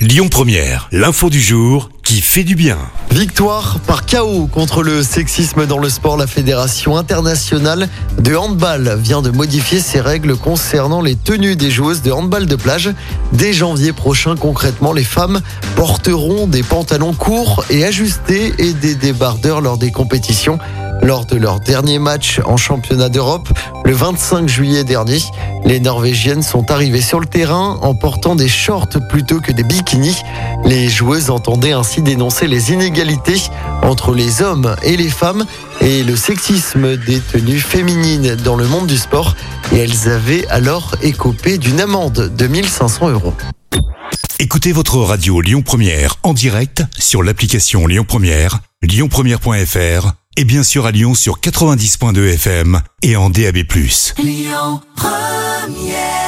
Lyon Première, l'info du jour qui fait du bien. Victoire par KO contre le sexisme dans le sport. La Fédération internationale de handball vient de modifier ses règles concernant les tenues des joueuses de handball de plage. Dès janvier prochain, concrètement, les femmes porteront des pantalons courts et ajustés et des débardeurs lors des compétitions. Lors de leur dernier match en championnat d'Europe, le 25 juillet dernier, les Norvégiennes sont arrivées sur le terrain en portant des shorts plutôt que des bikinis. Les joueuses entendaient ainsi dénoncer les inégalités entre les hommes et les femmes et le sexisme des tenues féminines dans le monde du sport. Et elles avaient alors écopé d'une amende de 1500 euros. Écoutez votre radio Lyon Première en direct sur l'application Lyon Première, lyonpremière.fr et bien sûr à Lyon sur 90.2 FM et en DAB+. Lyon Première